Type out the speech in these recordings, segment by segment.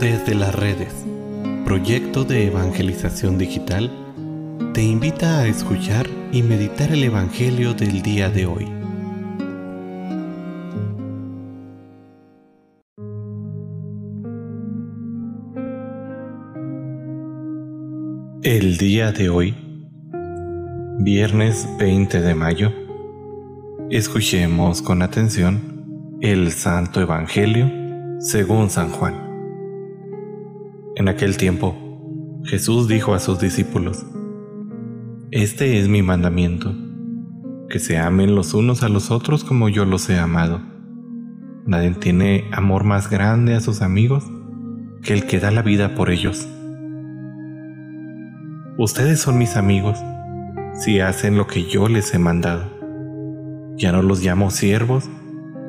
Desde las redes, proyecto de evangelización digital, te invita a escuchar y meditar el Evangelio del día de hoy. El día de hoy, viernes 20 de mayo, escuchemos con atención el Santo Evangelio según San Juan. En aquel tiempo, Jesús dijo a sus discípulos, Este es mi mandamiento, que se amen los unos a los otros como yo los he amado. Nadie tiene amor más grande a sus amigos que el que da la vida por ellos. Ustedes son mis amigos si hacen lo que yo les he mandado. Ya no los llamo siervos,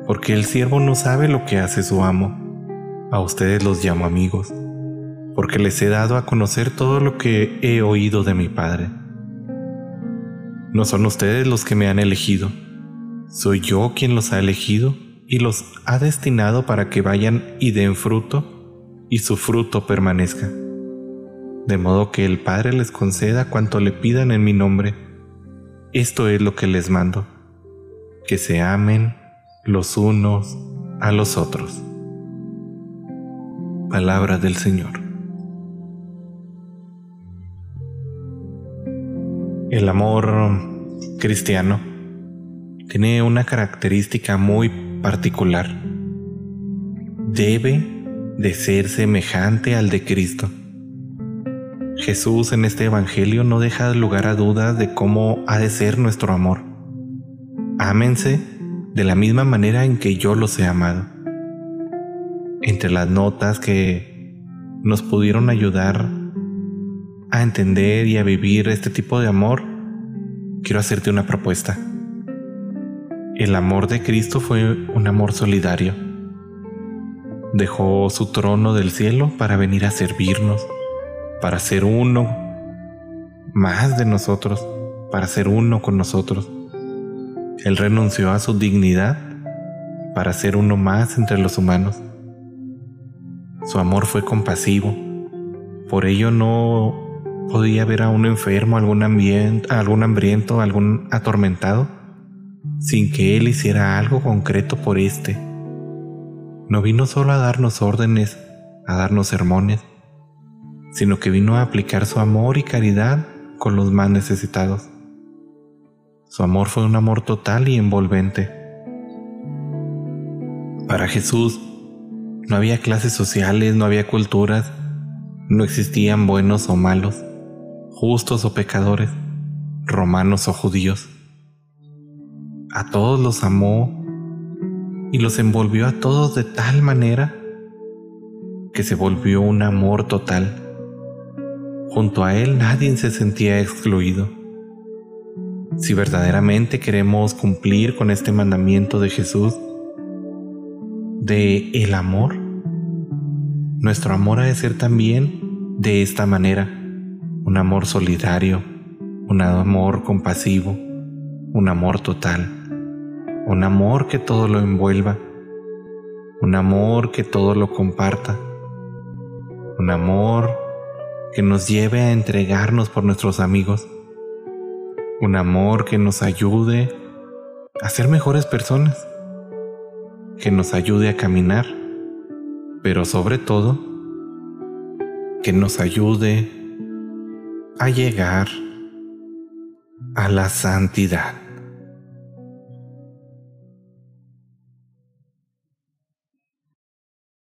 porque el siervo no sabe lo que hace su amo. A ustedes los llamo amigos porque les he dado a conocer todo lo que he oído de mi Padre. No son ustedes los que me han elegido, soy yo quien los ha elegido y los ha destinado para que vayan y den fruto y su fruto permanezca. De modo que el Padre les conceda cuanto le pidan en mi nombre. Esto es lo que les mando, que se amen los unos a los otros. Palabra del Señor. El amor cristiano tiene una característica muy particular. Debe de ser semejante al de Cristo. Jesús en este Evangelio no deja lugar a dudas de cómo ha de ser nuestro amor. Ámense de la misma manera en que yo los he amado. Entre las notas que nos pudieron ayudar a entender y a vivir este tipo de amor, quiero hacerte una propuesta. El amor de Cristo fue un amor solidario. Dejó su trono del cielo para venir a servirnos, para ser uno más de nosotros, para ser uno con nosotros. Él renunció a su dignidad para ser uno más entre los humanos. Su amor fue compasivo, por ello no podía ver a un enfermo, algún, ambiente, algún hambriento, algún atormentado, sin que él hiciera algo concreto por éste. No vino solo a darnos órdenes, a darnos sermones, sino que vino a aplicar su amor y caridad con los más necesitados. Su amor fue un amor total y envolvente. Para Jesús no había clases sociales, no había culturas, no existían buenos o malos justos o pecadores, romanos o judíos. A todos los amó y los envolvió a todos de tal manera que se volvió un amor total. Junto a él nadie se sentía excluido. Si verdaderamente queremos cumplir con este mandamiento de Jesús, de el amor, nuestro amor ha de ser también de esta manera un amor solidario, un amor compasivo, un amor total, un amor que todo lo envuelva, un amor que todo lo comparta, un amor que nos lleve a entregarnos por nuestros amigos, un amor que nos ayude a ser mejores personas, que nos ayude a caminar, pero sobre todo, que nos ayude a llegar a la santidad.